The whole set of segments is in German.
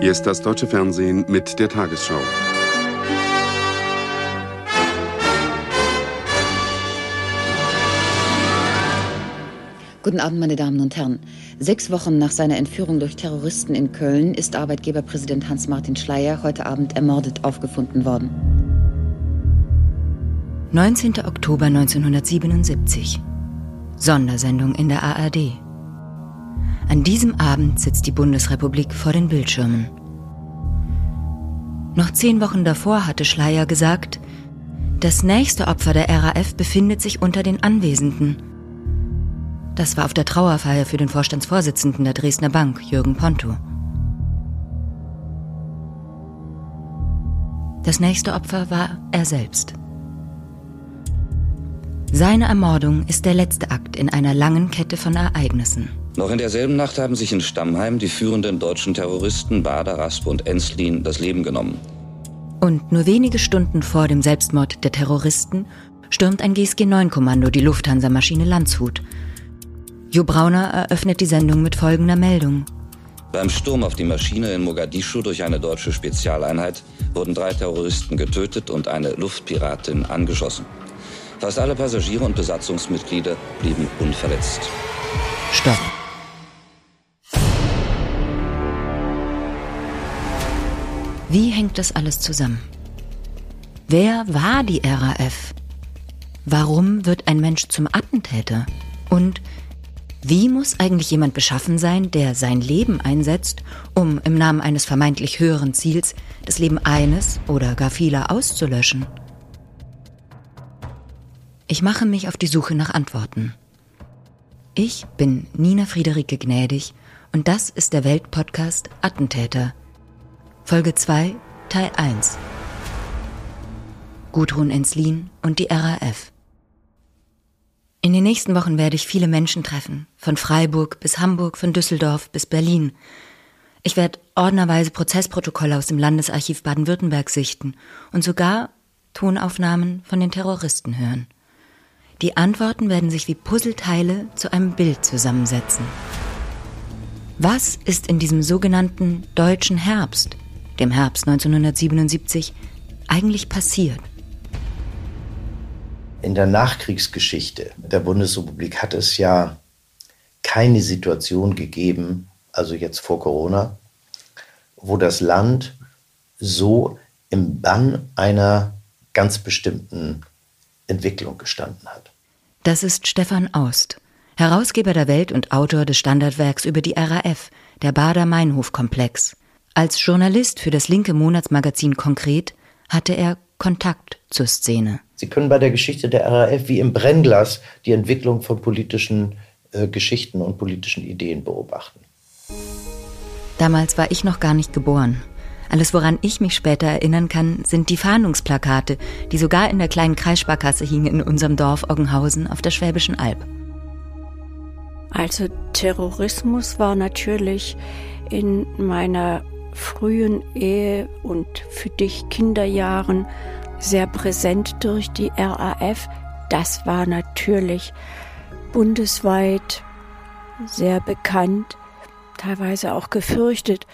Hier ist das deutsche Fernsehen mit der Tagesschau. Guten Abend, meine Damen und Herren. Sechs Wochen nach seiner Entführung durch Terroristen in Köln ist Arbeitgeberpräsident Hans-Martin Schleyer heute Abend ermordet aufgefunden worden. 19. Oktober 1977. Sondersendung in der ARD. An diesem Abend sitzt die Bundesrepublik vor den Bildschirmen. Noch zehn Wochen davor hatte Schleier gesagt, das nächste Opfer der RAF befindet sich unter den Anwesenden. Das war auf der Trauerfeier für den Vorstandsvorsitzenden der Dresdner Bank, Jürgen Ponto. Das nächste Opfer war er selbst. Seine Ermordung ist der letzte Akt in einer langen Kette von Ereignissen. Noch in derselben Nacht haben sich in Stammheim die führenden deutschen Terroristen Bader, Raspe und Enslin das Leben genommen. Und nur wenige Stunden vor dem Selbstmord der Terroristen stürmt ein GSG-9-Kommando die Lufthansa-Maschine Landshut. Jo Brauner eröffnet die Sendung mit folgender Meldung. Beim Sturm auf die Maschine in Mogadischu durch eine deutsche Spezialeinheit wurden drei Terroristen getötet und eine Luftpiratin angeschossen. Fast alle Passagiere und Besatzungsmitglieder blieben unverletzt. Stopp. Wie hängt das alles zusammen? Wer war die RAF? Warum wird ein Mensch zum Attentäter? Und wie muss eigentlich jemand beschaffen sein, der sein Leben einsetzt, um im Namen eines vermeintlich höheren Ziels das Leben eines oder gar vieler auszulöschen? Ich mache mich auf die Suche nach Antworten. Ich bin Nina Friederike Gnädig und das ist der Weltpodcast Attentäter – Folge 2, Teil 1. Gudrun Enslin und die RAF. In den nächsten Wochen werde ich viele Menschen treffen, von Freiburg bis Hamburg, von Düsseldorf bis Berlin. Ich werde ordnerweise Prozessprotokolle aus dem Landesarchiv Baden-Württemberg sichten und sogar Tonaufnahmen von den Terroristen hören. Die Antworten werden sich wie Puzzleteile zu einem Bild zusammensetzen. Was ist in diesem sogenannten deutschen Herbst dem Herbst 1977, eigentlich passiert? In der Nachkriegsgeschichte der Bundesrepublik hat es ja keine Situation gegeben, also jetzt vor Corona, wo das Land so im Bann einer ganz bestimmten Entwicklung gestanden hat. Das ist Stefan Aust, Herausgeber der Welt und Autor des Standardwerks über die RAF, der Bader-Meinhof-Komplex. Als Journalist für das linke Monatsmagazin Konkret hatte er Kontakt zur Szene. Sie können bei der Geschichte der RAF wie im Brennglas die Entwicklung von politischen äh, Geschichten und politischen Ideen beobachten. Damals war ich noch gar nicht geboren. Alles, woran ich mich später erinnern kann, sind die Fahndungsplakate, die sogar in der kleinen Kreissparkasse hingen in unserem Dorf Oggenhausen auf der Schwäbischen Alb. Also Terrorismus war natürlich in meiner frühen Ehe und für dich Kinderjahren sehr präsent durch die RAF. Das war natürlich bundesweit sehr bekannt, teilweise auch gefürchtet.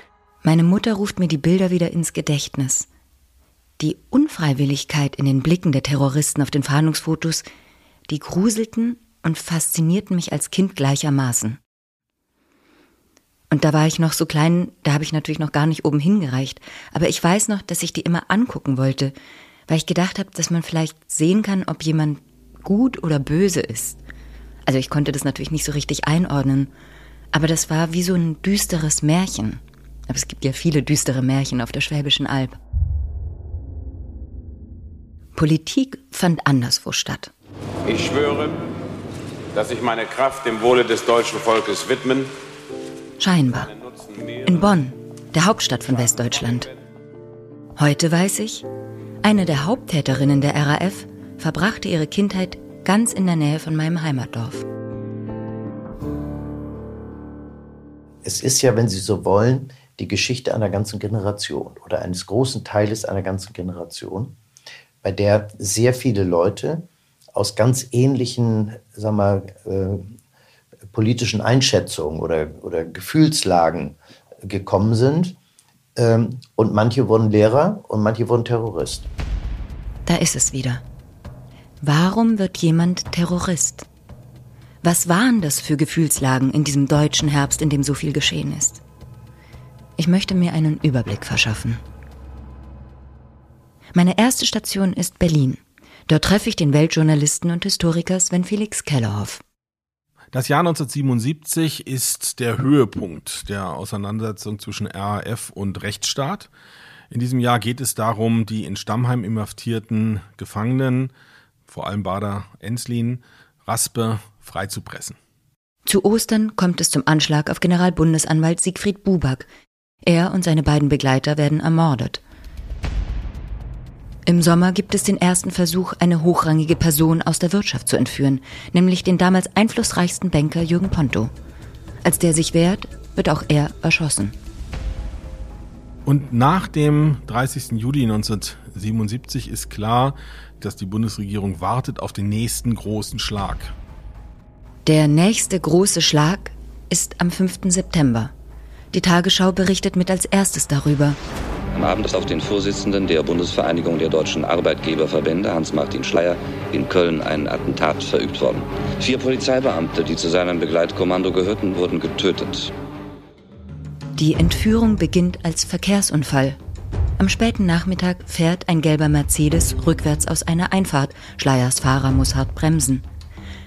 Meine Mutter ruft mir die Bilder wieder ins Gedächtnis. Die Unfreiwilligkeit in den Blicken der Terroristen auf den Fahndungsfotos, die gruselten und faszinierten mich als Kind gleichermaßen. Und da war ich noch so klein, da habe ich natürlich noch gar nicht oben hingereicht. Aber ich weiß noch, dass ich die immer angucken wollte, weil ich gedacht habe, dass man vielleicht sehen kann, ob jemand gut oder böse ist. Also ich konnte das natürlich nicht so richtig einordnen, aber das war wie so ein düsteres Märchen. Aber es gibt ja viele düstere Märchen auf der Schwäbischen Alb. Politik fand anderswo statt. Ich schwöre, dass ich meine Kraft dem Wohle des deutschen Volkes widmen Scheinbar. In Bonn, der Hauptstadt von Westdeutschland. Heute weiß ich, eine der Haupttäterinnen der RAF verbrachte ihre Kindheit ganz in der Nähe von meinem Heimatdorf. Es ist ja, wenn Sie so wollen, die Geschichte einer ganzen Generation oder eines großen Teiles einer ganzen Generation, bei der sehr viele Leute aus ganz ähnlichen, sagen wir, politischen Einschätzungen oder, oder Gefühlslagen gekommen sind, Ähm, und manche wurden Lehrer und manche wurden Terrorist. Da ist es wieder. Warum wird jemand Terrorist? Was waren das für Gefühlslagen in diesem deutschen Herbst, in dem so viel geschehen ist? Ich möchte mir einen Überblick verschaffen. Meine erste Station ist Berlin. Dort treffe ich den Weltjournalisten und Historiker Sven Felix Kellerhoff. Das Jahr 1977 ist der Höhepunkt der Auseinandersetzung zwischen RAF und Rechtsstaat. In diesem Jahr geht es darum, die in Stammheim inhaftierten Gefangenen, vor allem Bader Enslin, Raspe, freizupressen. Zu Ostern kommt es zum Anschlag auf Generalbundesanwalt Siegfried Buback. Er und seine beiden Begleiter werden ermordet. Im Sommer gibt es den ersten Versuch, eine hochrangige Person aus der Wirtschaft zu entführen, nämlich den damals einflussreichsten Banker Jürgen Ponto. Als der sich wehrt, wird auch er erschossen. Und nach dem 30. Juli 1977 ist klar, dass die Bundesregierung wartet auf den nächsten großen Schlag. Der nächste große Schlag ist am 5. September. Die Tagesschau berichtet mit als erstes darüber. Am Abend ist auf den Vorsitzenden der Bundesvereinigung der deutschen Arbeitgeberverbände, Hans-Martin Schleyer, in Köln ein Attentat verübt worden. Vier Polizeibeamte, die zu seinem Begleitkommando gehörten, wurden getötet. Die Entführung beginnt als Verkehrsunfall. Am späten Nachmittag fährt ein gelber Mercedes rückwärts aus einer Einfahrt. Schleiers Fahrer muss hart bremsen.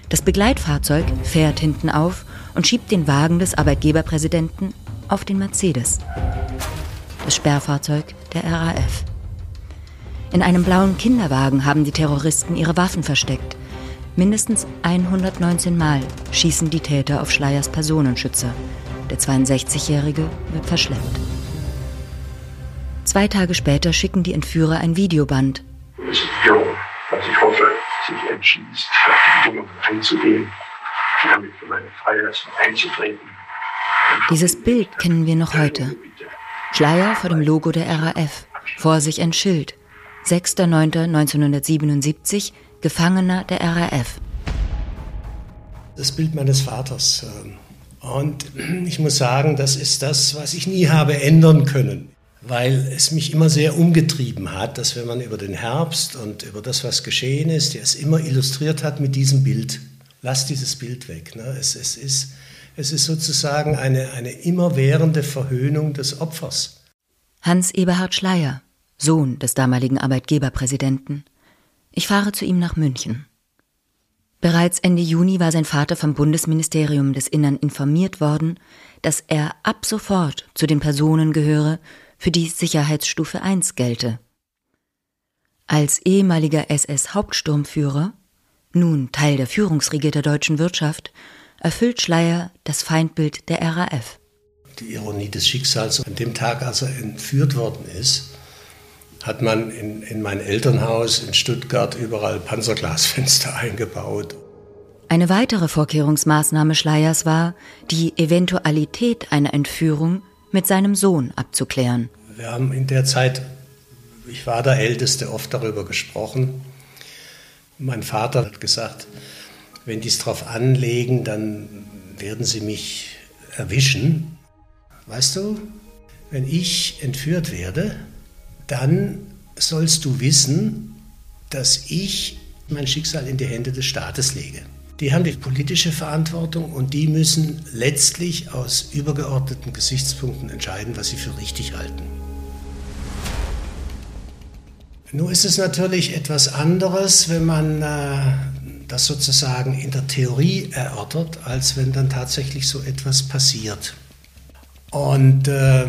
Das Begleitfahrzeug fährt hinten auf und schiebt den Wagen des Arbeitgeberpräsidenten auf den Mercedes das Sperrfahrzeug der RAF. In einem blauen Kinderwagen haben die Terroristen ihre Waffen versteckt. Mindestens 119 Mal schießen die Täter auf Schleiers Personenschützer. Der 62-Jährige wird verschleppt. Zwei Tage später schicken die Entführer ein Videoband. Es ist jung, was ich hoffe, sich entschließt, auf die Bedingungen einzugehen, damit für meine Freilassung einzutreten. Dieses Bild kennen wir noch heute. Schleier vor dem Logo der RAF, vor sich ein Schild. 6.9.1977, Gefangener der RAF. Das Bild meines Vaters. Ähm, und ich muss sagen, das ist das, was ich nie habe ändern können, weil es mich immer sehr umgetrieben hat, dass wenn man über den Herbst und über das, was geschehen ist, es immer illustriert hat mit diesem Bild. Lass dieses Bild weg. Ne? Es, es ist es ist sozusagen eine, eine immerwährende Verhöhnung des Opfers. Hans Eberhard Schleier, Sohn des damaligen Arbeitgeberpräsidenten. Ich fahre zu ihm nach München. Bereits Ende Juni war sein Vater vom Bundesministerium des Innern informiert worden, dass er ab sofort zu den Personen gehöre, für die Sicherheitsstufe 1 gelte. Als ehemaliger SS-Hauptsturmführer, nun Teil der Führungsriege der deutschen Wirtschaft, erfüllt Schleier das Feindbild der RAF. Die Ironie des Schicksals, an dem Tag, als er entführt worden ist, hat man in, in mein Elternhaus in Stuttgart überall Panzerglasfenster eingebaut. Eine weitere Vorkehrungsmaßnahme Schleiers war, die Eventualität einer Entführung mit seinem Sohn abzuklären. Wir haben in der Zeit, ich war der Älteste, oft darüber gesprochen. Mein Vater hat gesagt, wenn die es drauf anlegen, dann werden sie mich erwischen. Weißt du, wenn ich entführt werde, dann sollst du wissen, dass ich mein Schicksal in die Hände des Staates lege. Die haben die politische Verantwortung und die müssen letztlich aus übergeordneten Gesichtspunkten entscheiden, was sie für richtig halten. Nun ist es natürlich etwas anderes, wenn man äh, das sozusagen in der Theorie erörtert, als wenn dann tatsächlich so etwas passiert. Und äh,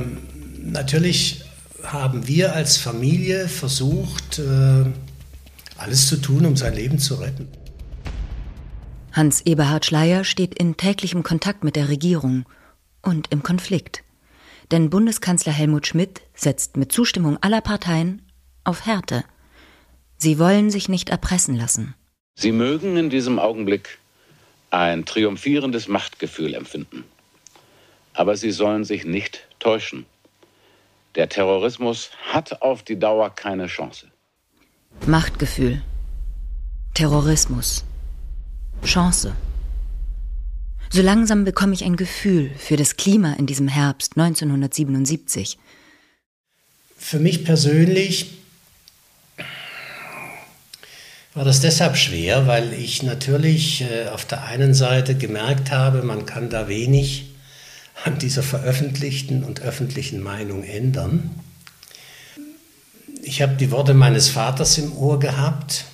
natürlich haben wir als Familie versucht, äh, alles zu tun, um sein Leben zu retten. Hans Eberhard Schleier steht in täglichem Kontakt mit der Regierung und im Konflikt. Denn Bundeskanzler Helmut Schmidt setzt mit Zustimmung aller Parteien auf Härte. Sie wollen sich nicht erpressen lassen. Sie mögen in diesem Augenblick ein triumphierendes Machtgefühl empfinden. Aber Sie sollen sich nicht täuschen. Der Terrorismus hat auf die Dauer keine Chance. Machtgefühl. Terrorismus. Chance. So langsam bekomme ich ein Gefühl für das Klima in diesem Herbst 1977. Für mich persönlich war das deshalb schwer, weil ich natürlich äh, auf der einen Seite gemerkt habe, man kann da wenig an dieser veröffentlichten und öffentlichen Meinung ändern. Ich habe die Worte meines Vaters im Ohr gehabt,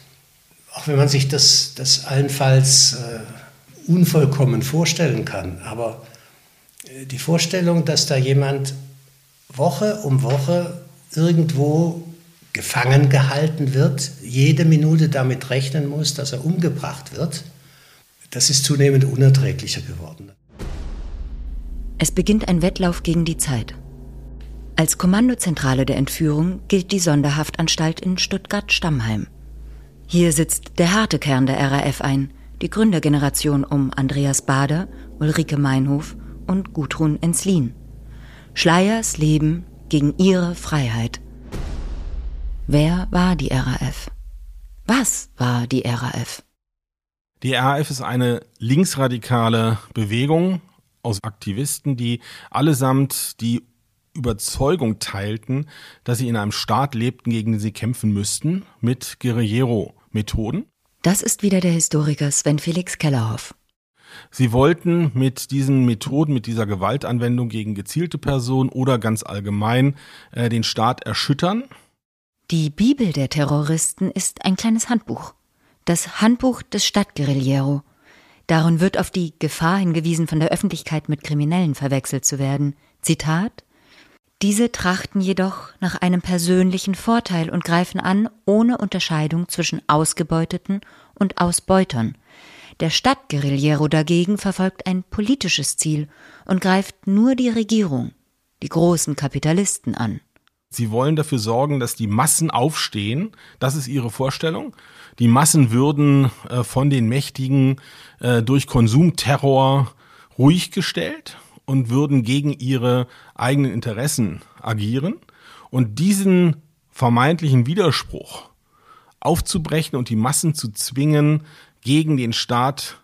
auch wenn man sich das, das allenfalls äh, unvollkommen vorstellen kann. Aber äh, die Vorstellung, dass da jemand Woche um Woche irgendwo gefangen gehalten wird, jede Minute damit rechnen muss, dass er umgebracht wird, das ist zunehmend unerträglicher geworden. Es beginnt ein Wettlauf gegen die Zeit. Als Kommandozentrale der Entführung gilt die Sonderhaftanstalt in Stuttgart-Stammheim. Hier sitzt der harte Kern der RAF ein, die Gründergeneration um Andreas Bader, Ulrike Meinhof und Gudrun Enslin. Schleiers Leben gegen ihre Freiheit. Wer war die RAF? Was war die RAF? Die RAF ist eine linksradikale Bewegung aus Aktivisten, die allesamt die Überzeugung teilten, dass sie in einem Staat lebten, gegen den sie kämpfen müssten, mit Guerillero-Methoden. Das ist wieder der Historiker Sven Felix Kellerhoff. Sie wollten mit diesen Methoden, mit dieser Gewaltanwendung gegen gezielte Personen oder ganz allgemein äh, den Staat erschüttern. Die Bibel der Terroristen ist ein kleines Handbuch. Das Handbuch des Stadtguerillero. Darin wird auf die Gefahr hingewiesen, von der Öffentlichkeit mit Kriminellen verwechselt zu werden. Zitat Diese trachten jedoch nach einem persönlichen Vorteil und greifen an, ohne Unterscheidung zwischen Ausgebeuteten und Ausbeutern. Der Stadtguerillero dagegen verfolgt ein politisches Ziel und greift nur die Regierung, die großen Kapitalisten an. Sie wollen dafür sorgen, dass die Massen aufstehen. Das ist ihre Vorstellung. Die Massen würden äh, von den Mächtigen äh, durch Konsumterror ruhig gestellt und würden gegen ihre eigenen Interessen agieren. Und diesen vermeintlichen Widerspruch aufzubrechen und die Massen zu zwingen, gegen den Staat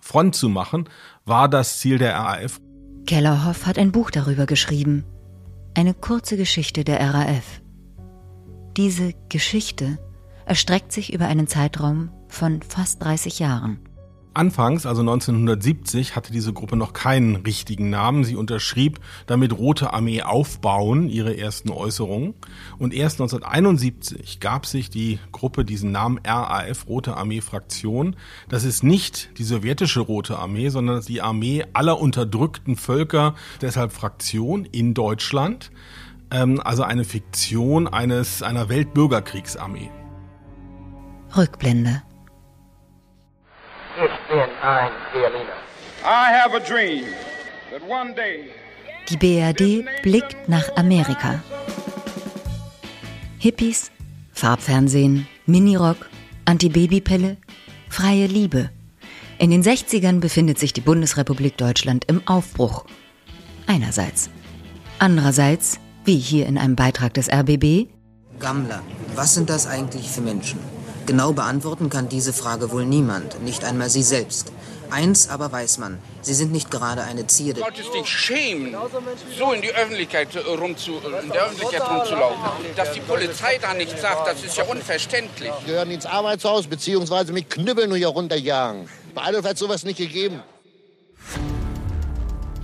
Front zu machen, war das Ziel der RAF. Kellerhoff hat ein Buch darüber geschrieben. Eine kurze Geschichte der RAF. Diese Geschichte erstreckt sich über einen Zeitraum von fast 30 Jahren. Anfangs, also 1970, hatte diese Gruppe noch keinen richtigen Namen. Sie unterschrieb damit Rote Armee aufbauen, ihre ersten Äußerungen. Und erst 1971 gab sich die Gruppe diesen Namen RAF, Rote Armee Fraktion. Das ist nicht die sowjetische Rote Armee, sondern die Armee aller unterdrückten Völker, deshalb Fraktion in Deutschland. Ähm, also eine Fiktion eines, einer Weltbürgerkriegsarmee. Rückblende. Die BRD blickt nach Amerika. Hippies, Farbfernsehen, Minirock, Antibabypille, freie Liebe. In den 60ern befindet sich die Bundesrepublik Deutschland im Aufbruch. Einerseits. Andererseits, wie hier in einem Beitrag des RBB, Gammler, was sind das eigentlich für Menschen? Genau beantworten kann diese Frage wohl niemand, nicht einmal Sie selbst. Eins aber weiß man, Sie sind nicht gerade eine Zierde. Du solltest dich schämen, so in, die Öffentlichkeit rumzu, in der Öffentlichkeit rumzulaufen. Dass die Polizei da nichts sagt, das ist ja unverständlich. Die gehören ins Arbeitshaus, beziehungsweise mit Knüppeln hier runterjagen. Bei Adolf hat sowas nicht gegeben.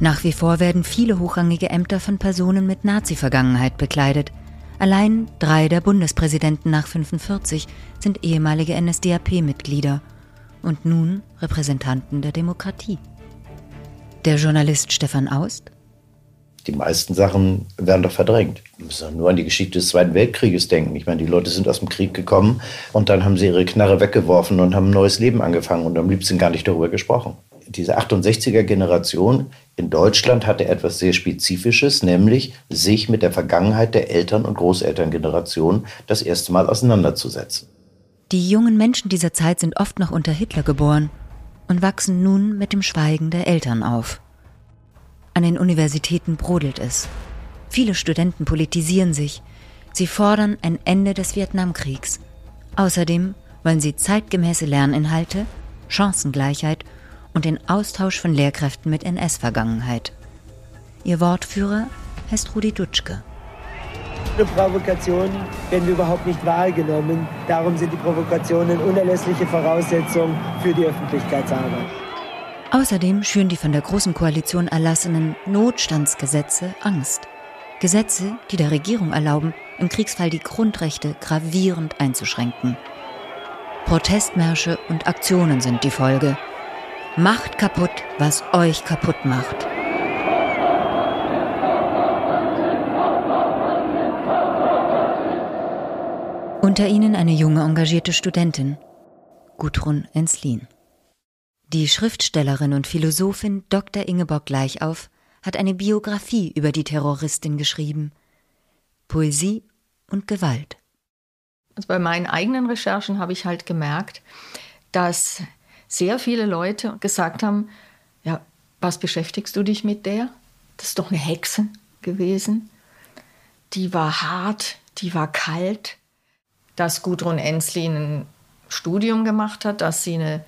Nach wie vor werden viele hochrangige Ämter von Personen mit Nazi-Vergangenheit bekleidet. Allein drei der Bundespräsidenten nach 45 sind ehemalige NSDAP-Mitglieder und nun Repräsentanten der Demokratie. Der Journalist Stefan Aust? Die meisten Sachen werden doch verdrängt. Wir müssen nur an die Geschichte des Zweiten Weltkrieges denken. Ich meine, die Leute sind aus dem Krieg gekommen und dann haben sie ihre Knarre weggeworfen und haben ein neues Leben angefangen und am liebsten gar nicht darüber gesprochen. Diese 68er-Generation in Deutschland hatte etwas sehr Spezifisches, nämlich sich mit der Vergangenheit der Eltern- und Großelterngeneration das erste Mal auseinanderzusetzen. Die jungen Menschen dieser Zeit sind oft noch unter Hitler geboren und wachsen nun mit dem Schweigen der Eltern auf. An den Universitäten brodelt es. Viele Studenten politisieren sich. Sie fordern ein Ende des Vietnamkriegs. Außerdem wollen sie zeitgemäße Lerninhalte, Chancengleichheit und den Austausch von Lehrkräften mit NS-Vergangenheit. Ihr Wortführer heißt Rudi Dutschke. Echte Provokationen werden überhaupt nicht wahrgenommen. Darum sind die Provokationen unerlässliche Voraussetzung für die Öffentlichkeitsarbeit. Außerdem schüren die von der Großen Koalition erlassenen Notstandsgesetze Angst. Gesetze, die der Regierung erlauben, im Kriegsfall die Grundrechte gravierend einzuschränken. Protestmärsche und Aktionen sind die Folge. Macht kaputt, was euch kaputt macht. Unter ihnen eine junge engagierte Studentin, Gudrun Enslin. Die Schriftstellerin und Philosophin Dr. Ingeborg Gleichauf hat eine Biografie über die Terroristin geschrieben. Poesie und Gewalt. Also bei meinen eigenen Recherchen habe ich halt gemerkt, dass sehr viele Leute gesagt haben, ja, was beschäftigst du dich mit der? Das ist doch eine Hexe gewesen. Die war hart, die war kalt. Dass Gudrun Enslin ein Studium gemacht hat, dass sie eine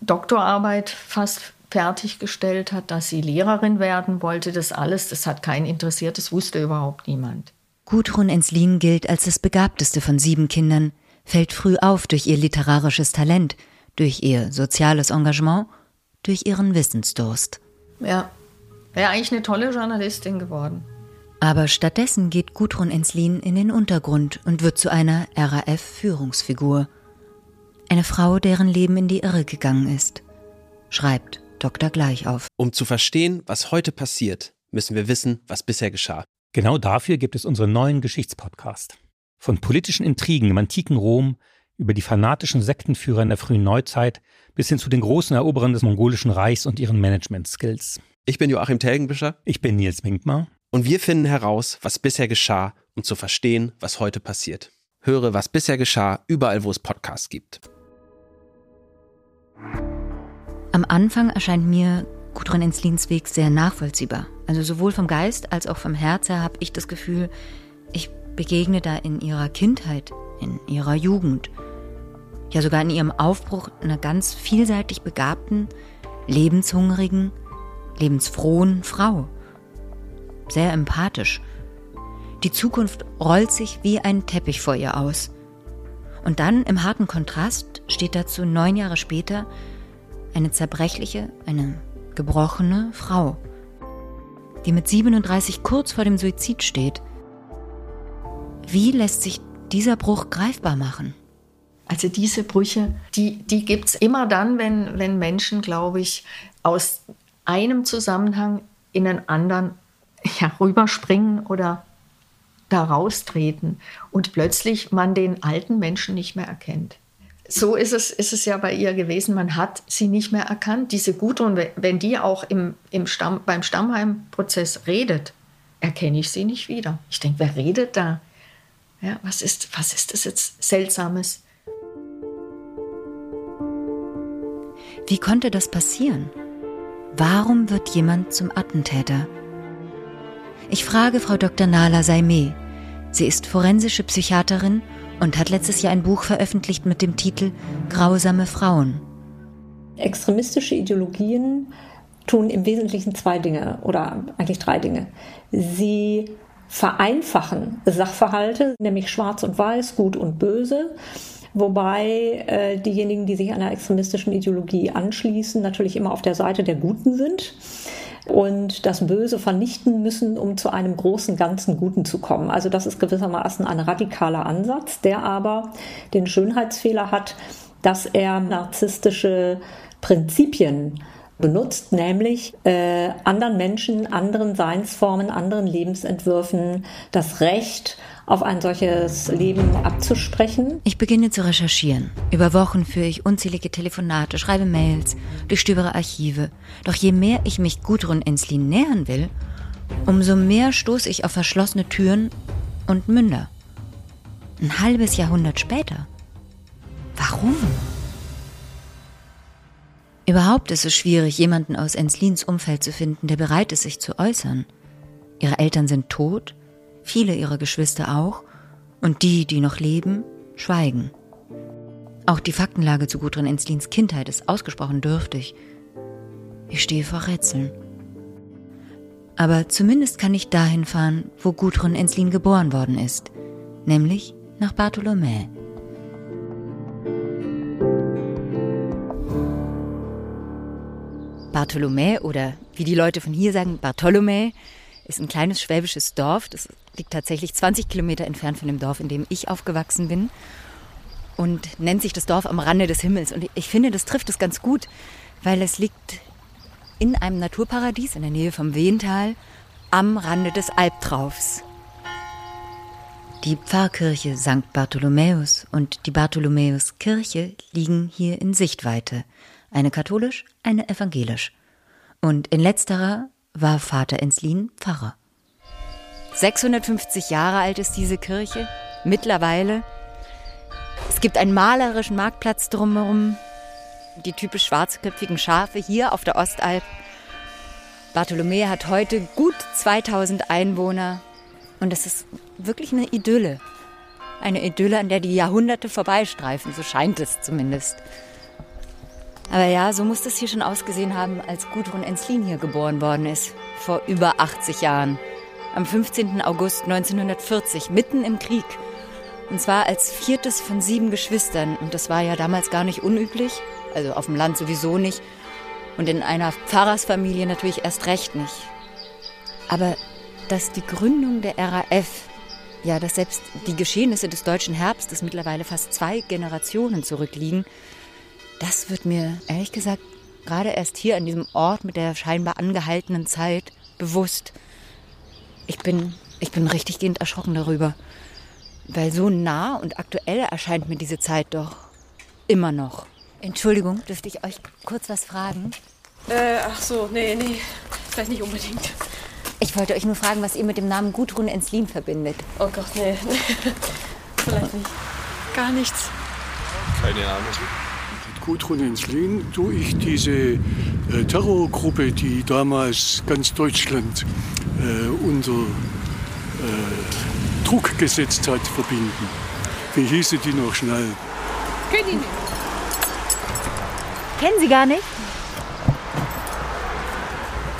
Doktorarbeit fast fertiggestellt hat, dass sie Lehrerin werden wollte, das alles, das hat keinen interessiert, das wusste überhaupt niemand. Gudrun Enslin gilt als das begabteste von sieben Kindern, fällt früh auf durch ihr literarisches Talent, durch ihr soziales Engagement, durch ihren Wissensdurst. Ja, wäre eigentlich eine tolle Journalistin geworden. Aber stattdessen geht Gudrun Enslin in den Untergrund und wird zu einer RAF-Führungsfigur. Eine Frau, deren Leben in die Irre gegangen ist, schreibt Dr. Gleichauf. Um zu verstehen, was heute passiert, müssen wir wissen, was bisher geschah. Genau dafür gibt es unseren neuen Geschichtspodcast. Von politischen Intrigen im antiken Rom über die fanatischen Sektenführer in der frühen Neuzeit bis hin zu den großen Eroberern des mongolischen Reichs und ihren Management-Skills. Ich bin Joachim Telgenbischer. Ich bin Nils Winkmar. Und wir finden heraus, was bisher geschah, um zu verstehen, was heute passiert. Höre, was bisher geschah, überall, wo es Podcasts gibt. Am Anfang erscheint mir Gudrun Enslins Weg sehr nachvollziehbar. Also sowohl vom Geist als auch vom Herz her habe ich das Gefühl, ich begegne da in ihrer Kindheit, in ihrer Jugend, ja sogar in ihrem Aufbruch einer ganz vielseitig begabten, lebenshungrigen, lebensfrohen Frau. Sehr empathisch. Die Zukunft rollt sich wie ein Teppich vor ihr aus. Und dann im harten Kontrast steht dazu neun Jahre später eine zerbrechliche, eine gebrochene Frau, die mit 37 kurz vor dem Suizid steht. Wie lässt sich dieser Bruch greifbar machen? Also diese Brüche, die, die gibt es immer dann, wenn, wenn Menschen, glaube ich, aus einem Zusammenhang in einen anderen ja, rüberspringen oder da raustreten und plötzlich man den alten Menschen nicht mehr erkennt so ist es, ist es ja bei ihr gewesen. Man hat sie nicht mehr erkannt. Diese Gudrun, wenn die auch im, im Stamm, beim Stammheimprozess redet, erkenne ich sie nicht wieder. Ich denke, wer redet da? Ja, was, ist, was ist das jetzt Seltsames? Wie konnte das passieren? Warum wird jemand zum Attentäter? Ich frage Frau Dr. Nala Saime. Sie ist forensische Psychiaterin und hat letztes Jahr ein Buch veröffentlicht mit dem Titel Grausame Frauen. Extremistische Ideologien tun im Wesentlichen zwei Dinge oder eigentlich drei Dinge. Sie vereinfachen Sachverhalte, nämlich schwarz und weiß, gut und böse. Wobei äh, diejenigen, die sich einer extremistischen Ideologie anschließen, natürlich immer auf der Seite der Guten sind und das Böse vernichten müssen, um zu einem großen ganzen Guten zu kommen. Also das ist gewissermaßen ein radikaler Ansatz, der aber den Schönheitsfehler hat, dass er narzisstische Prinzipien benutzt, nämlich äh, anderen Menschen, anderen Seinsformen, anderen Lebensentwürfen das Recht auf ein solches Leben abzusprechen. Ich beginne zu recherchieren. Über Wochen führe ich unzählige Telefonate, schreibe Mails, durchstöbere Archive. Doch je mehr ich mich Gudrun Enslin nähern will, umso mehr stoße ich auf verschlossene Türen und Münder. Ein halbes Jahrhundert später. Warum? Überhaupt ist es schwierig, jemanden aus Enslins Umfeld zu finden, der bereit ist, sich zu äußern. Ihre Eltern sind tot, viele ihrer Geschwister auch, und die, die noch leben, schweigen. Auch die Faktenlage zu Gudrun Enslins Kindheit ist ausgesprochen dürftig. Ich stehe vor Rätseln. Aber zumindest kann ich dahin fahren, wo Gudrun Enslin geboren worden ist, nämlich nach Bartholomä. Bartholomä oder wie die Leute von hier sagen, Bartholomä, ist ein kleines schwäbisches Dorf. Das liegt tatsächlich 20 Kilometer entfernt von dem Dorf, in dem ich aufgewachsen bin. Und nennt sich das Dorf am Rande des Himmels. Und ich finde, das trifft es ganz gut, weil es liegt in einem Naturparadies in der Nähe vom Wehental am Rande des Albtraufs. Die Pfarrkirche St. Bartholomäus und die Bartholomäuskirche liegen hier in Sichtweite. Eine katholisch, eine evangelisch. Und in letzterer war Vater Enslin Pfarrer. 650 Jahre alt ist diese Kirche, mittlerweile. Es gibt einen malerischen Marktplatz drumherum, die typisch schwarzköpfigen Schafe hier auf der Ostalb. Bartholomä hat heute gut 2000 Einwohner und es ist wirklich eine Idylle. Eine Idylle, an der die Jahrhunderte vorbeistreifen, so scheint es zumindest. Aber ja, so muss das hier schon ausgesehen haben, als Gudrun Enslin hier geboren worden ist, vor über 80 Jahren. Am 15. August 1940, mitten im Krieg. Und zwar als viertes von sieben Geschwistern. Und das war ja damals gar nicht unüblich, also auf dem Land sowieso nicht. Und in einer Pfarrersfamilie natürlich erst recht nicht. Aber dass die Gründung der RAF, ja, dass selbst die Geschehnisse des deutschen Herbstes mittlerweile fast zwei Generationen zurückliegen, das wird mir ehrlich gesagt gerade erst hier an diesem Ort mit der scheinbar angehaltenen Zeit bewusst. Ich bin, ich bin richtig gehend erschrocken darüber. Weil so nah und aktuell erscheint mir diese Zeit doch immer noch. Entschuldigung, dürfte ich euch kurz was fragen? Äh, ach so, nee, nee, vielleicht nicht unbedingt. Ich wollte euch nur fragen, was ihr mit dem Namen Gudrun Enslin verbindet. Oh Gott, nee, nee. vielleicht nicht. Gar nichts. Keine Ahnung. Gudrun Enslin tue ich diese äh, Terrorgruppe, die damals ganz Deutschland äh, unter äh, Druck gesetzt hat, verbinden. Wie hieße die noch schnell? Kenn ich nicht. Kennen Sie gar nicht?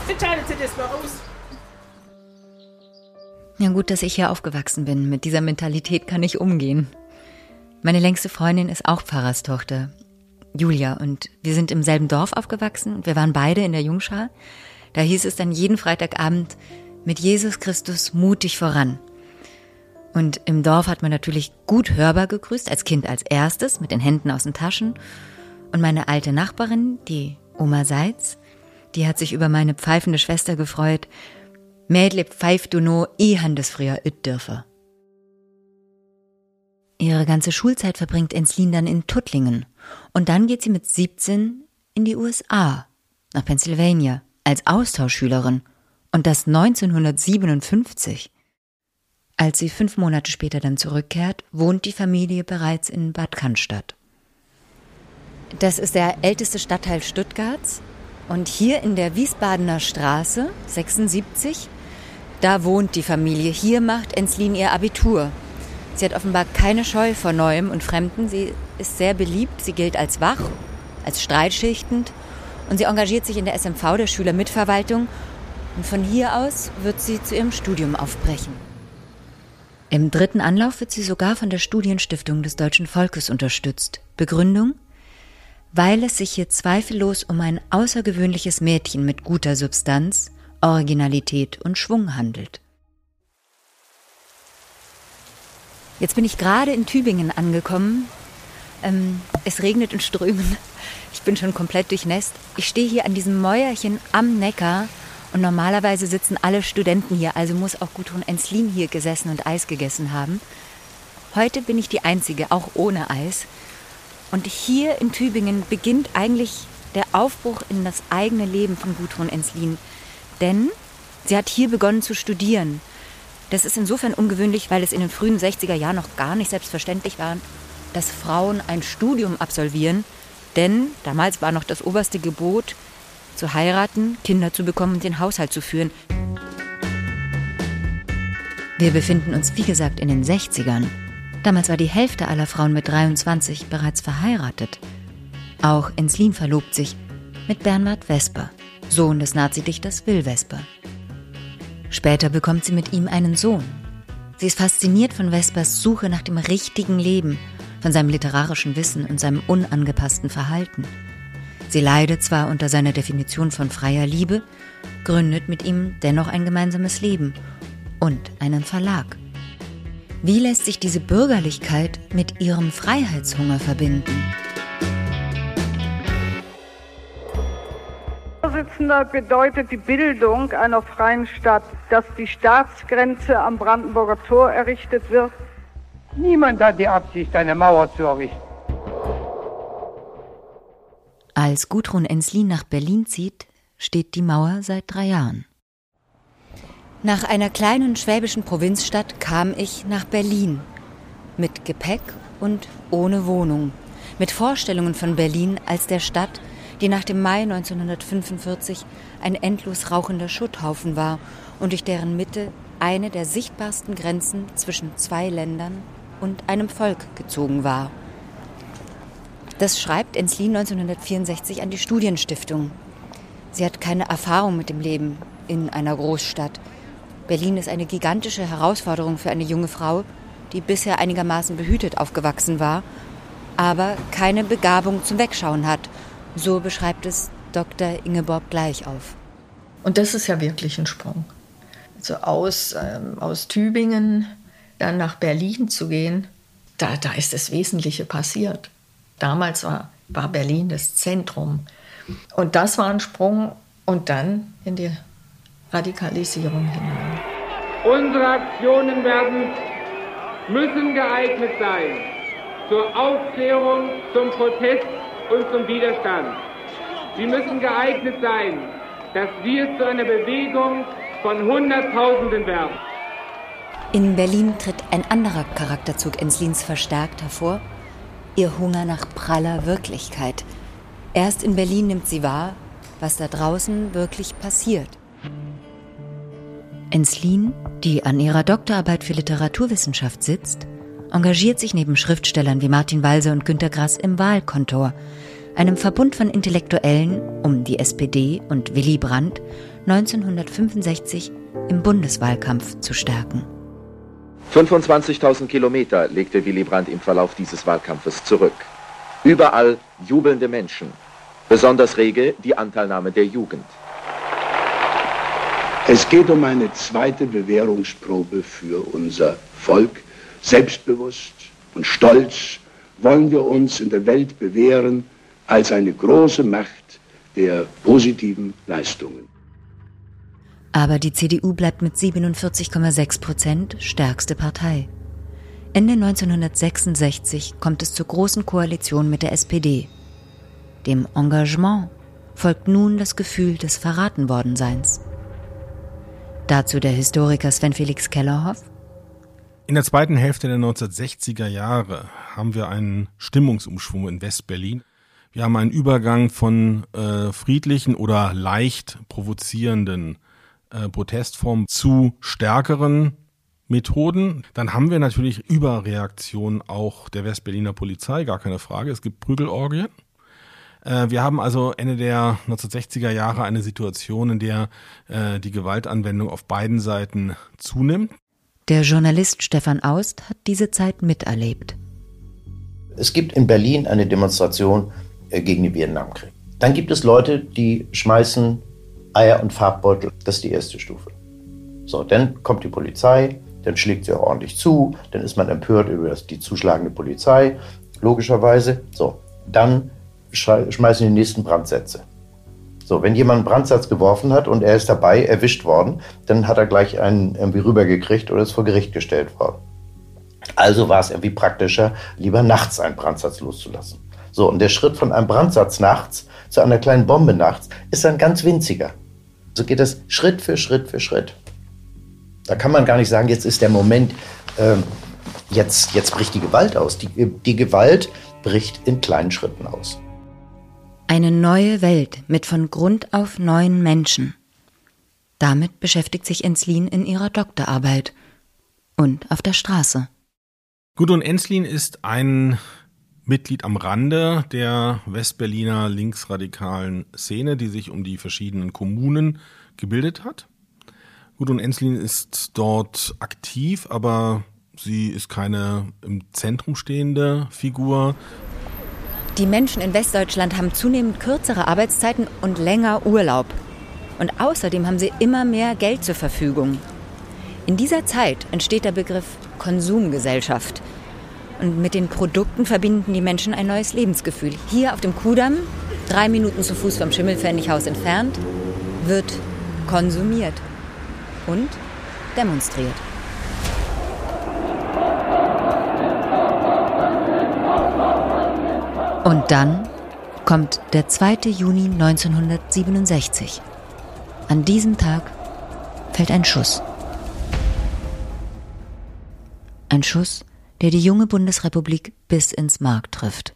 Entscheidet Sie das mal aus. Ja gut, dass ich hier aufgewachsen bin. Mit dieser Mentalität kann ich umgehen. Meine längste Freundin ist auch Pfarrerstochter. Julia und wir sind im selben Dorf aufgewachsen und wir waren beide in der Jungschar. Da hieß es dann jeden Freitagabend mit Jesus Christus mutig voran. Und im Dorf hat man natürlich gut hörbar gegrüßt, als Kind als erstes, mit den Händen aus den Taschen. Und meine alte Nachbarin, die Oma Seitz, die hat sich über meine pfeifende Schwester gefreut. Mädle pfeift du no, eh handes früher üt dürfe. Ihre ganze Schulzeit verbringt Enslin dann in Tuttlingen. Und dann geht sie mit 17 in die USA, nach Pennsylvania, als Austauschschülerin. Und das 1957. Als sie fünf Monate später dann zurückkehrt, wohnt die Familie bereits in Bad Cannstatt. Das ist der älteste Stadtteil Stuttgarts. Und hier in der Wiesbadener Straße 76, da wohnt die Familie. Hier macht Enslin ihr Abitur. Sie hat offenbar keine Scheu vor Neuem und Fremden. Sie ist sehr beliebt. Sie gilt als wach, als streitschichtend und sie engagiert sich in der SMV, der Schülermitverwaltung. Und von hier aus wird sie zu ihrem Studium aufbrechen. Im dritten Anlauf wird sie sogar von der Studienstiftung des deutschen Volkes unterstützt. Begründung? Weil es sich hier zweifellos um ein außergewöhnliches Mädchen mit guter Substanz, Originalität und Schwung handelt. Jetzt bin ich gerade in Tübingen angekommen. Ähm, es regnet in Strömen. Ich bin schon komplett durchnässt. Ich stehe hier an diesem Mäuerchen am Neckar und normalerweise sitzen alle Studenten hier, also muss auch Gudrun Enslin hier gesessen und Eis gegessen haben. Heute bin ich die Einzige, auch ohne Eis. Und hier in Tübingen beginnt eigentlich der Aufbruch in das eigene Leben von Gudrun Enslin. Denn sie hat hier begonnen zu studieren. Das ist insofern ungewöhnlich, weil es in den frühen 60er Jahren noch gar nicht selbstverständlich war, dass Frauen ein Studium absolvieren. Denn damals war noch das oberste Gebot, zu heiraten, Kinder zu bekommen und den Haushalt zu führen. Wir befinden uns, wie gesagt, in den 60ern. Damals war die Hälfte aller Frauen mit 23 bereits verheiratet. Auch Enslin verlobt sich mit Bernhard Vesper, Sohn des Nazidichters Will Vesper. Später bekommt sie mit ihm einen Sohn. Sie ist fasziniert von Vespers Suche nach dem richtigen Leben, von seinem literarischen Wissen und seinem unangepassten Verhalten. Sie leidet zwar unter seiner Definition von freier Liebe, gründet mit ihm dennoch ein gemeinsames Leben und einen Verlag. Wie lässt sich diese Bürgerlichkeit mit ihrem Freiheitshunger verbinden? Vorsitzender bedeutet die Bildung einer freien Stadt, dass die Staatsgrenze am Brandenburger Tor errichtet wird? Niemand hat die Absicht, eine Mauer zu errichten. Als Gudrun Enslin nach Berlin zieht, steht die Mauer seit drei Jahren. Nach einer kleinen schwäbischen Provinzstadt kam ich nach Berlin. Mit Gepäck und ohne Wohnung. Mit Vorstellungen von Berlin als der Stadt, die nach dem Mai 1945 ein endlos rauchender Schutthaufen war und durch deren Mitte eine der sichtbarsten Grenzen zwischen zwei Ländern und einem Volk gezogen war. Das schreibt Enslin 1964 an die Studienstiftung. Sie hat keine Erfahrung mit dem Leben in einer Großstadt. Berlin ist eine gigantische Herausforderung für eine junge Frau, die bisher einigermaßen behütet aufgewachsen war, aber keine Begabung zum Wegschauen hat. So beschreibt es Dr. Ingeborg Gleichauf. Und das ist ja wirklich ein Sprung. Also aus, ähm, aus Tübingen dann nach Berlin zu gehen, da, da ist das Wesentliche passiert. Damals war, war Berlin das Zentrum. Und das war ein Sprung und dann in die Radikalisierung hinein. Unsere Aktionen werden, müssen geeignet sein zur Aufklärung, zum Protest und zum Widerstand. Sie müssen geeignet sein, dass wir zu einer Bewegung von Hunderttausenden werden. In Berlin tritt ein anderer Charakterzug Enslins verstärkt hervor, ihr Hunger nach praller Wirklichkeit. Erst in Berlin nimmt sie wahr, was da draußen wirklich passiert. Enslin, die an ihrer Doktorarbeit für Literaturwissenschaft sitzt, engagiert sich neben Schriftstellern wie Martin Walser und Günter Grass im Wahlkontor, einem Verbund von Intellektuellen um die SPD und Willy Brandt 1965 im Bundeswahlkampf zu stärken. 25.000 Kilometer legte Willy Brandt im Verlauf dieses Wahlkampfes zurück. Überall jubelnde Menschen. Besonders rege die Anteilnahme der Jugend. Es geht um eine zweite Bewährungsprobe für unser Volk. Selbstbewusst und stolz wollen wir uns in der Welt bewähren als eine große Macht der positiven Leistungen. Aber die CDU bleibt mit 47,6 Prozent stärkste Partei. Ende 1966 kommt es zur großen Koalition mit der SPD. Dem Engagement folgt nun das Gefühl des Verratenwordenseins. Dazu der Historiker Sven Felix Kellerhoff. In der zweiten Hälfte der 1960er Jahre haben wir einen Stimmungsumschwung in Westberlin. Wir haben einen Übergang von äh, friedlichen oder leicht provozierenden äh, Protestformen zu stärkeren Methoden. Dann haben wir natürlich Überreaktionen auch der Westberliner Polizei, gar keine Frage. Es gibt Prügelorgien. Äh, wir haben also Ende der 1960er Jahre eine Situation, in der äh, die Gewaltanwendung auf beiden Seiten zunimmt. Der Journalist Stefan Aust hat diese Zeit miterlebt. Es gibt in Berlin eine Demonstration äh, gegen den Vietnamkrieg. Dann gibt es Leute, die schmeißen Eier und Farbbeutel. Das ist die erste Stufe. So, dann kommt die Polizei, dann schlägt sie auch ordentlich zu, dann ist man empört über die zuschlagende Polizei, logischerweise. So, dann schmeißen die nächsten Brandsätze. So, wenn jemand einen Brandsatz geworfen hat und er ist dabei erwischt worden, dann hat er gleich einen irgendwie rübergekriegt oder ist vor Gericht gestellt worden. Also war es irgendwie praktischer, lieber nachts einen Brandsatz loszulassen. So, und der Schritt von einem Brandsatz nachts zu einer kleinen Bombe nachts ist dann ganz winziger. So geht es Schritt für Schritt für Schritt. Da kann man gar nicht sagen, jetzt ist der Moment, äh, jetzt, jetzt bricht die Gewalt aus. Die, die Gewalt bricht in kleinen Schritten aus. Eine neue Welt mit von Grund auf neuen Menschen. Damit beschäftigt sich Enslin in ihrer Doktorarbeit und auf der Straße. Gudrun Enslin ist ein Mitglied am Rande der Westberliner linksradikalen Szene, die sich um die verschiedenen Kommunen gebildet hat. Gudrun Enslin ist dort aktiv, aber sie ist keine im Zentrum stehende Figur. Die Menschen in Westdeutschland haben zunehmend kürzere Arbeitszeiten und länger Urlaub. Und außerdem haben sie immer mehr Geld zur Verfügung. In dieser Zeit entsteht der Begriff Konsumgesellschaft. Und mit den Produkten verbinden die Menschen ein neues Lebensgefühl. Hier auf dem Kudamm, drei Minuten zu Fuß vom Schimmelpfennighaus entfernt, wird konsumiert und demonstriert. Und dann kommt der 2. Juni 1967. An diesem Tag fällt ein Schuss. Ein Schuss, der die junge Bundesrepublik bis ins Mark trifft.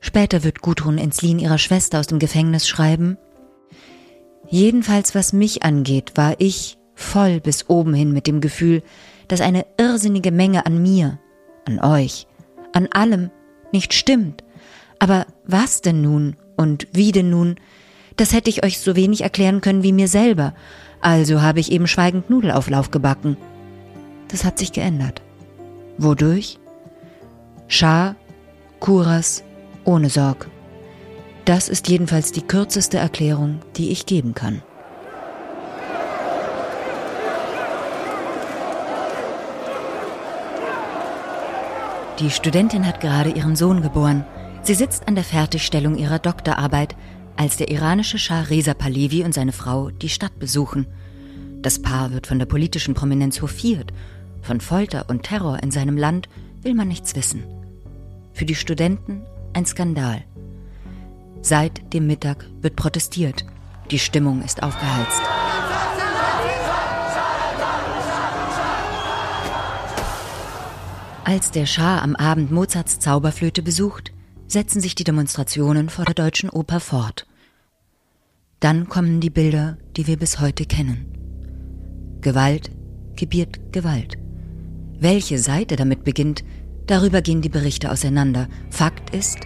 Später wird Gudrun Enslin ihrer Schwester aus dem Gefängnis schreiben, Jedenfalls was mich angeht, war ich voll bis oben hin mit dem Gefühl, dass eine irrsinnige Menge an mir, an euch, an allem nicht stimmt. Aber was denn nun und wie denn nun, das hätte ich euch so wenig erklären können wie mir selber, also habe ich eben schweigend Nudelauflauf gebacken. Das hat sich geändert. Wodurch? Schar, Kuras, ohne Sorg. Das ist jedenfalls die kürzeste Erklärung, die ich geben kann. Die Studentin hat gerade ihren Sohn geboren. Sie sitzt an der Fertigstellung ihrer Doktorarbeit, als der iranische Schah Reza Pahlavi und seine Frau die Stadt besuchen. Das Paar wird von der politischen Prominenz hofiert. Von Folter und Terror in seinem Land will man nichts wissen. Für die Studenten ein Skandal. Seit dem Mittag wird protestiert. Die Stimmung ist aufgeheizt. Als der Schah am Abend Mozarts Zauberflöte besucht, setzen sich die Demonstrationen vor der Deutschen Oper fort. Dann kommen die Bilder, die wir bis heute kennen. Gewalt gebiert Gewalt. Welche Seite damit beginnt, darüber gehen die Berichte auseinander. Fakt ist,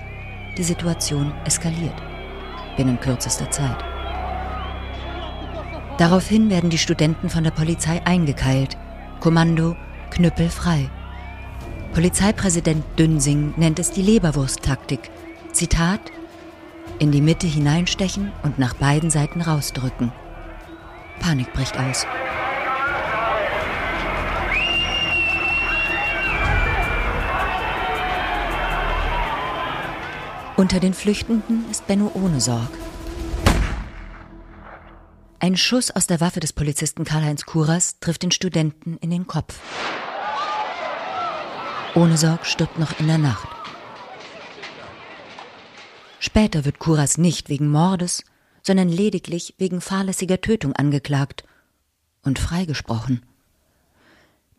die Situation eskaliert. Binnen kürzester Zeit. Daraufhin werden die Studenten von der Polizei eingekeilt. Kommando Knüppel frei. Polizeipräsident Dünsing nennt es die Leberwursttaktik. Zitat: In die Mitte hineinstechen und nach beiden Seiten rausdrücken. Panik bricht aus. Unter den Flüchtenden ist Benno ohne Sorg. Ein Schuss aus der Waffe des Polizisten Karl-Heinz Kuras trifft den Studenten in den Kopf. Ohne Sorg stirbt noch in der Nacht. Später wird Kuras nicht wegen Mordes, sondern lediglich wegen fahrlässiger Tötung angeklagt und freigesprochen.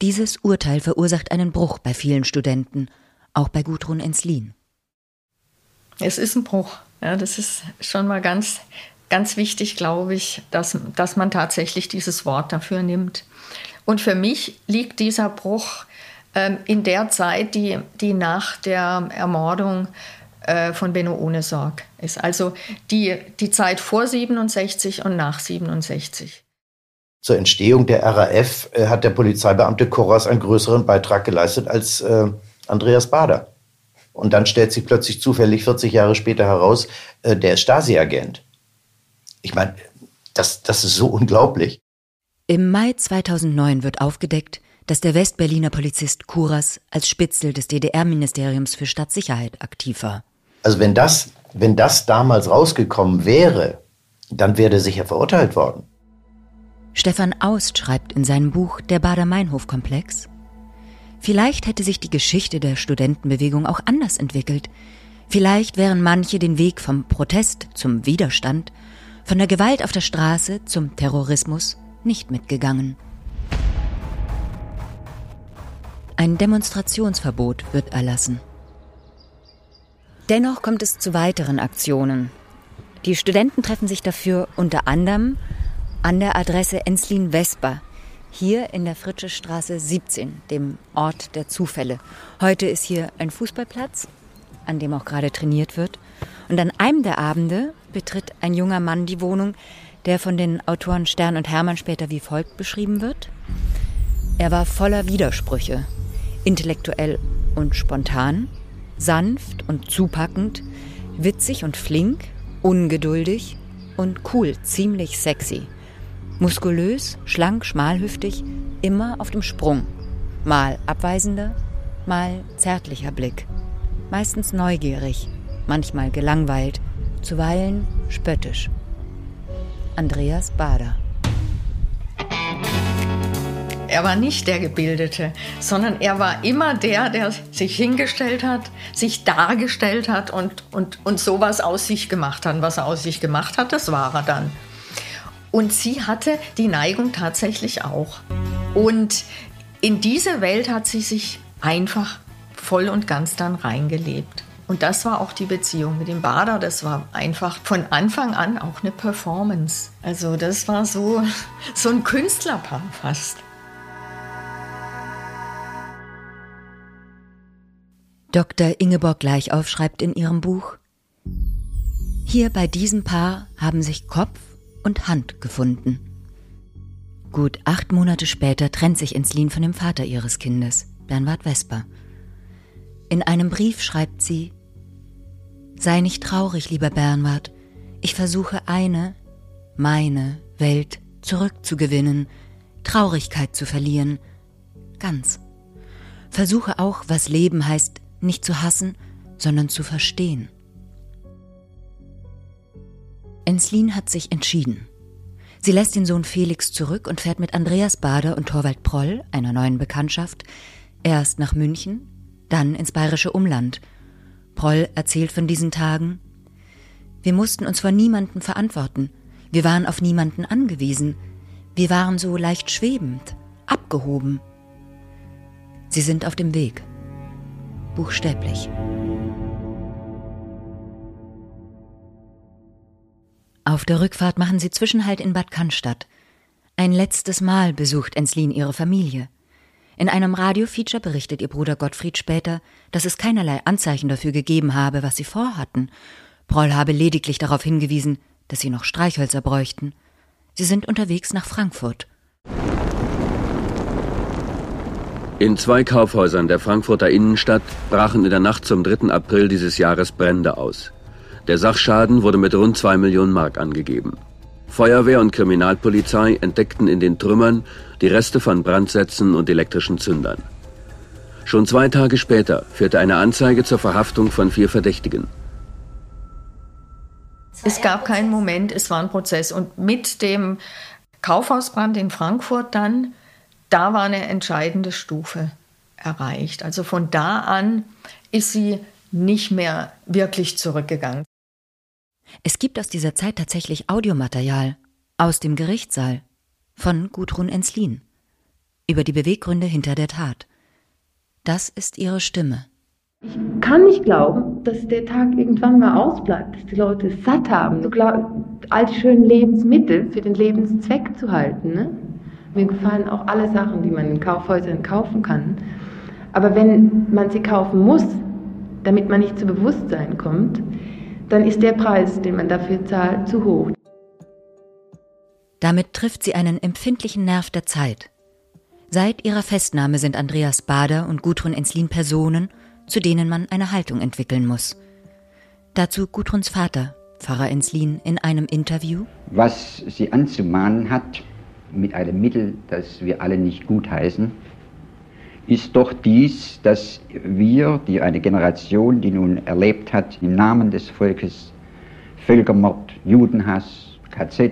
Dieses Urteil verursacht einen Bruch bei vielen Studenten, auch bei Gudrun Enslin. Es ist ein Bruch. Ja, das ist schon mal ganz, ganz wichtig, glaube ich, dass, dass man tatsächlich dieses Wort dafür nimmt. Und für mich liegt dieser Bruch in der Zeit, die, die nach der Ermordung äh, von Benno ohne Sorg ist. Also die, die Zeit vor 67 und nach 67. Zur Entstehung der RAF äh, hat der Polizeibeamte Korras einen größeren Beitrag geleistet als äh, Andreas Bader. Und dann stellt sich plötzlich zufällig 40 Jahre später heraus, äh, der ist Stasi-Agent. Ich meine, das, das ist so unglaublich. Im Mai 2009 wird aufgedeckt, dass der Westberliner Polizist Kuras als Spitzel des DDR-Ministeriums für Stadtsicherheit aktiv war. Also wenn das, wenn das damals rausgekommen wäre, dann wäre er sicher verurteilt worden. Stefan Aust schreibt in seinem Buch Der Bader-Meinhof-Komplex, Vielleicht hätte sich die Geschichte der Studentenbewegung auch anders entwickelt. Vielleicht wären manche den Weg vom Protest zum Widerstand, von der Gewalt auf der Straße zum Terrorismus nicht mitgegangen. Ein Demonstrationsverbot wird erlassen. Dennoch kommt es zu weiteren Aktionen. Die Studenten treffen sich dafür unter anderem an der Adresse Enslin Vesper hier in der Fritsche Straße 17, dem Ort der Zufälle. Heute ist hier ein Fußballplatz, an dem auch gerade trainiert wird. Und an einem der Abende betritt ein junger Mann die Wohnung, der von den Autoren Stern und Hermann später wie folgt beschrieben wird. Er war voller Widersprüche, intellektuell und spontan, sanft und zupackend, witzig und flink, ungeduldig und cool, ziemlich sexy. Muskulös, schlank, schmalhüftig, immer auf dem Sprung. Mal abweisender, mal zärtlicher Blick. Meistens neugierig, manchmal gelangweilt, zuweilen spöttisch. Andreas Bader. Er war nicht der Gebildete, sondern er war immer der, der sich hingestellt hat, sich dargestellt hat und, und, und sowas aus sich gemacht hat. Was er aus sich gemacht hat, das war er dann. Und sie hatte die Neigung tatsächlich auch. Und in diese Welt hat sie sich einfach voll und ganz dann reingelebt. Und das war auch die Beziehung mit dem Bader. Das war einfach von Anfang an auch eine Performance. Also das war so, so ein Künstlerpaar fast. Dr. Ingeborg Gleichauf schreibt in ihrem Buch, hier bei diesem Paar haben sich Kopf und Hand gefunden. Gut acht Monate später trennt sich Enslin von dem Vater ihres Kindes, Bernward Vesper. In einem Brief schreibt sie, Sei nicht traurig, lieber Bernward, ich versuche eine, meine Welt zurückzugewinnen, Traurigkeit zu verlieren, ganz. Versuche auch, was Leben heißt, nicht zu hassen, sondern zu verstehen. Enslin hat sich entschieden. Sie lässt den Sohn Felix zurück und fährt mit Andreas Bader und Torwald Proll, einer neuen Bekanntschaft, erst nach München, dann ins bayerische Umland. Proll erzählt von diesen Tagen. Wir mussten uns vor niemanden verantworten. Wir waren auf niemanden angewiesen. Wir waren so leicht schwebend, abgehoben. Sie sind auf dem Weg buchstäblich. Auf der Rückfahrt machen sie Zwischenhalt in Bad Cannstatt. Ein letztes Mal besucht Enslin ihre Familie. In einem Radiofeature berichtet ihr Bruder Gottfried später, dass es keinerlei Anzeichen dafür gegeben habe, was sie vorhatten. Proll habe lediglich darauf hingewiesen, dass sie noch Streichhölzer bräuchten. Sie sind unterwegs nach Frankfurt. In zwei Kaufhäusern der Frankfurter Innenstadt brachen in der Nacht zum 3. April dieses Jahres Brände aus. Der Sachschaden wurde mit rund 2 Millionen Mark angegeben. Feuerwehr und Kriminalpolizei entdeckten in den Trümmern die Reste von Brandsätzen und elektrischen Zündern. Schon zwei Tage später führte eine Anzeige zur Verhaftung von vier Verdächtigen. Es gab keinen Moment, es war ein Prozess. Und mit dem Kaufhausbrand in Frankfurt dann da war eine entscheidende Stufe erreicht. Also von da an ist sie nicht mehr wirklich zurückgegangen. Es gibt aus dieser Zeit tatsächlich Audiomaterial aus dem Gerichtssaal von Gudrun Enslin über die Beweggründe hinter der Tat. Das ist ihre Stimme. Ich kann nicht glauben, dass der Tag irgendwann mal ausbleibt, dass die Leute es satt haben, all die schönen Lebensmittel für den Lebenszweck zu halten. Ne? Mir gefallen auch alle Sachen, die man in Kaufhäusern kaufen kann. Aber wenn man sie kaufen muss, damit man nicht zu Bewusstsein kommt, dann ist der Preis, den man dafür zahlt, zu hoch. Damit trifft sie einen empfindlichen Nerv der Zeit. Seit ihrer Festnahme sind Andreas Bader und Gudrun Enslin Personen, zu denen man eine Haltung entwickeln muss. Dazu Gudruns Vater, Pfarrer Enslin, in einem Interview. Was sie anzumahnen hat, mit einem Mittel, das wir alle nicht gutheißen, ist doch dies, dass wir, die eine Generation, die nun erlebt hat, im Namen des Volkes Völkermord, Judenhass, KZ,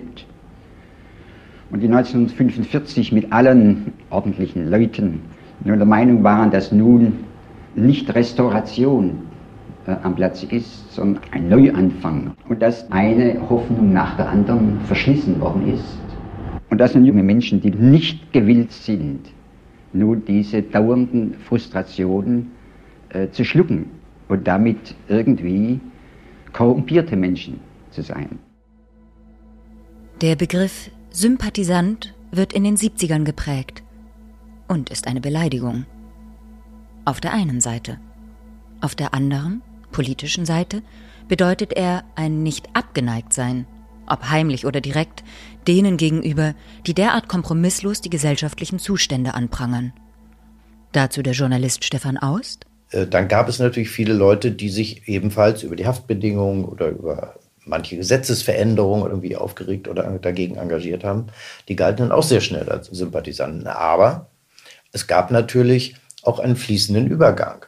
und die 1945 mit allen ordentlichen Leuten nur der Meinung waren, dass nun nicht Restauration äh, am Platz ist, sondern ein Neuanfang. Und dass eine Hoffnung nach der anderen verschlissen worden ist. Und das sind junge Menschen, die nicht gewillt sind, nun diese dauernden Frustrationen äh, zu schlucken und damit irgendwie korrumpierte Menschen zu sein. Der Begriff Sympathisant wird in den 70ern geprägt und ist eine Beleidigung. Auf der einen Seite. Auf der anderen, politischen Seite, bedeutet er ein nicht abgeneigt sein, ob heimlich oder direkt, denen gegenüber, die derart kompromisslos die gesellschaftlichen Zustände anprangern. Dazu der Journalist Stefan Aust. Äh, dann gab es natürlich viele Leute, die sich ebenfalls über die Haftbedingungen oder über manche Gesetzesveränderungen irgendwie aufgeregt oder dagegen engagiert haben. Die galten dann auch sehr schnell als Sympathisanten. Aber es gab natürlich auch einen fließenden Übergang.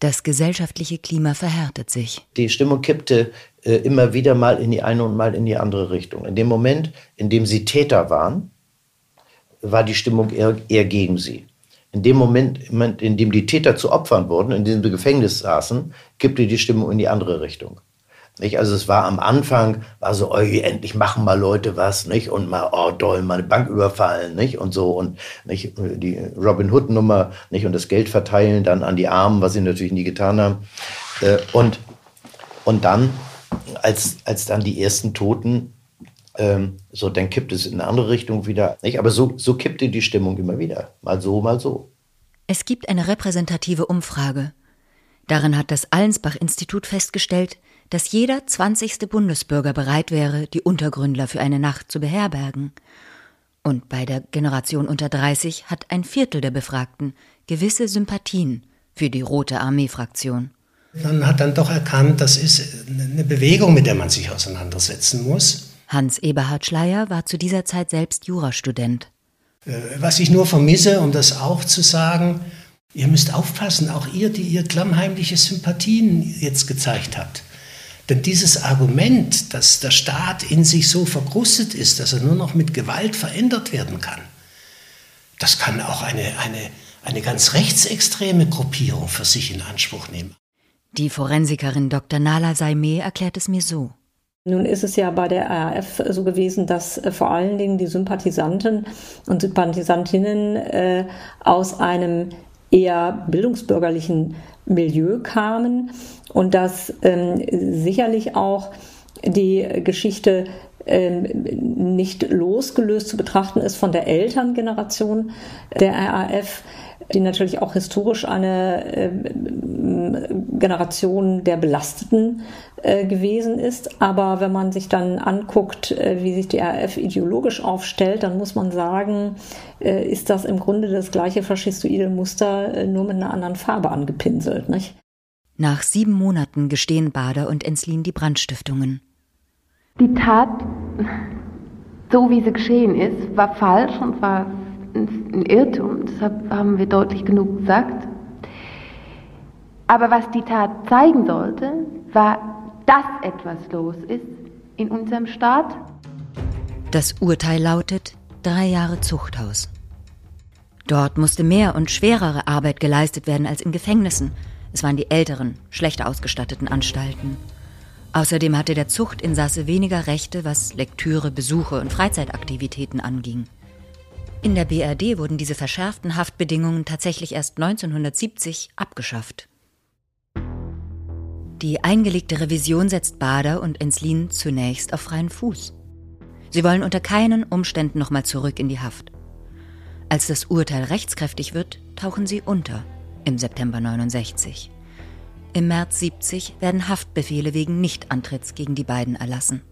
Das gesellschaftliche Klima verhärtet sich. Die Stimmung kippte äh, immer wieder mal in die eine und mal in die andere Richtung. In dem Moment, in dem sie Täter waren, war die Stimmung eher, eher gegen sie. In dem Moment, in dem die Täter zu Opfern wurden, in dem sie im Gefängnis saßen, kippte die Stimmung in die andere Richtung. Nicht? Also es war am Anfang, war so, oh, endlich machen mal Leute was, nicht? Und mal, oh toll, mal eine Bank überfallen, nicht? Und so und nicht die Robin Hood Nummer, nicht? Und das Geld verteilen dann an die Armen, was sie natürlich nie getan haben. Äh, und, und dann, als, als dann die ersten Toten, ähm, so, dann kippt es in eine andere Richtung wieder, nicht? Aber so, so kippte die Stimmung immer wieder. Mal so, mal so. Es gibt eine repräsentative Umfrage. Darin hat das Allensbach-Institut festgestellt, dass jeder zwanzigste Bundesbürger bereit wäre, die Untergründler für eine Nacht zu beherbergen. Und bei der Generation unter 30 hat ein Viertel der Befragten gewisse Sympathien für die Rote Armee-Fraktion. Man hat dann doch erkannt, das ist eine Bewegung, mit der man sich auseinandersetzen muss. Hans Eberhard Schleier war zu dieser Zeit selbst Jurastudent. Äh, was ich nur vermisse, um das auch zu sagen, ihr müsst aufpassen, auch ihr, die ihr klammheimliche Sympathien jetzt gezeigt habt. Denn dieses Argument, dass der Staat in sich so verkrustet ist, dass er nur noch mit Gewalt verändert werden kann, das kann auch eine, eine, eine ganz rechtsextreme Gruppierung für sich in Anspruch nehmen. Die Forensikerin Dr. Nala Saimeh erklärt es mir so. Nun ist es ja bei der RAF so gewesen, dass äh, vor allen Dingen die Sympathisanten und Sympathisantinnen äh, aus einem eher bildungsbürgerlichen Milieu kamen und dass ähm, sicherlich auch die Geschichte ähm, nicht losgelöst zu betrachten ist von der Elterngeneration der RAF, die natürlich auch historisch eine äh, Generation der Belasteten äh, gewesen ist. Aber wenn man sich dann anguckt, äh, wie sich die RAF ideologisch aufstellt, dann muss man sagen, ist das im Grunde das gleiche faschistoide Muster, nur mit einer anderen Farbe angepinselt. Nicht? Nach sieben Monaten gestehen Bader und Enslin die Brandstiftungen. Die Tat, so wie sie geschehen ist, war falsch und war ein Irrtum. Deshalb haben wir deutlich genug gesagt. Aber was die Tat zeigen sollte, war, dass etwas los ist in unserem Staat. Das Urteil lautet drei Jahre Zuchthaus. Dort musste mehr und schwerere Arbeit geleistet werden als in Gefängnissen. Es waren die älteren, schlechter ausgestatteten Anstalten. Außerdem hatte der Zuchtinsasse weniger Rechte, was Lektüre, Besuche und Freizeitaktivitäten anging. In der BRD wurden diese verschärften Haftbedingungen tatsächlich erst 1970 abgeschafft. Die eingelegte Revision setzt Bader und Enslin zunächst auf freien Fuß. Sie wollen unter keinen Umständen nochmal zurück in die Haft. Als das Urteil rechtskräftig wird, tauchen sie unter im September 69. Im März 70 werden Haftbefehle wegen Nichtantritts gegen die beiden erlassen.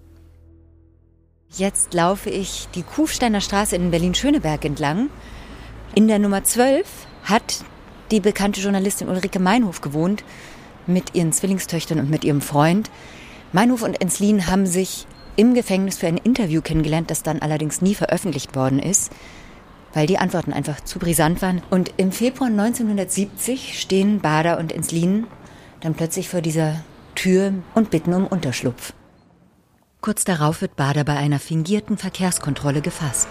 Jetzt laufe ich die Kufsteiner Straße in Berlin-Schöneberg entlang. In der Nummer 12 hat die bekannte Journalistin Ulrike Meinhof gewohnt mit ihren Zwillingstöchtern und mit ihrem Freund. Meinhof und Enslin haben sich im Gefängnis für ein Interview kennengelernt, das dann allerdings nie veröffentlicht worden ist, weil die Antworten einfach zu brisant waren. Und im Februar 1970 stehen Bader und Enslin dann plötzlich vor dieser Tür und bitten um Unterschlupf. Kurz darauf wird Bader bei einer fingierten Verkehrskontrolle gefasst.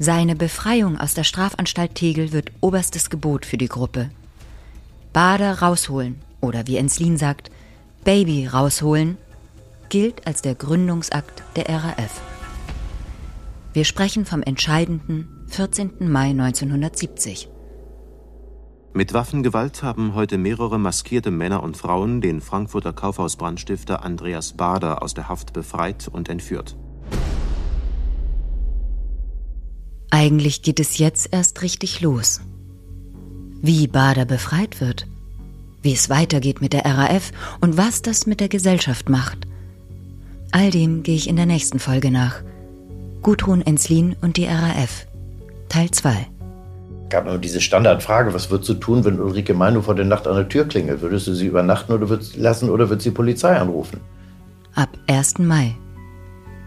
Seine Befreiung aus der Strafanstalt Tegel wird oberstes Gebot für die Gruppe. Bader rausholen oder wie Enslin sagt, Baby rausholen, gilt als der Gründungsakt der RAF. Wir sprechen vom entscheidenden 14. Mai 1970. Mit Waffengewalt haben heute mehrere maskierte Männer und Frauen den Frankfurter Kaufhausbrandstifter Andreas Bader aus der Haft befreit und entführt. Eigentlich geht es jetzt erst richtig los. Wie Bader befreit wird, wie es weitergeht mit der RAF und was das mit der Gesellschaft macht. All dem gehe ich in der nächsten Folge nach. Gudrun Enslin und die RAF. Teil 2 gab immer diese Standardfrage, was würdest du tun, wenn Ulrike Meinhof vor der Nacht an der Tür klingelt? Würdest du sie übernachten oder würdest lassen oder würdest du die Polizei anrufen? Ab 1. Mai.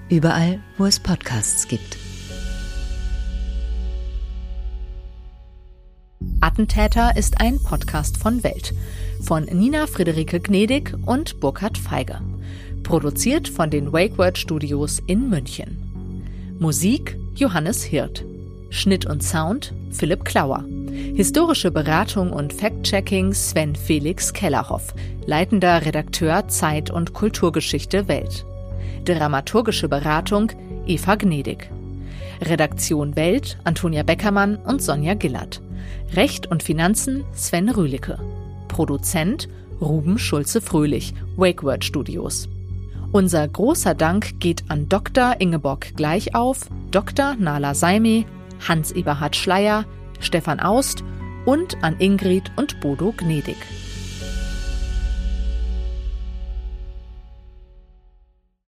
Überall, wo es Podcasts gibt. Attentäter ist ein Podcast von Welt. Von Nina Friederike Gnedig und Burkhard Feige. Produziert von den WakeWord Studios in München. Musik Johannes Hirt. Schnitt und Sound Philipp Klauer. Historische Beratung und Fact-Checking Sven Felix Kellerhoff, leitender Redakteur Zeit- und Kulturgeschichte Welt. Dramaturgische Beratung Eva Gnedig. Redaktion Welt Antonia Beckermann und Sonja Gillert. Recht und Finanzen Sven Rühlicke. Produzent Ruben Schulze-Fröhlich, WakeWord Studios. Unser großer Dank geht an Dr. Ingeborg Gleichauf, Dr. Nala Seime, Hans-Eberhard Schleier, Stefan Aust und an Ingrid und Bodo Gnedig.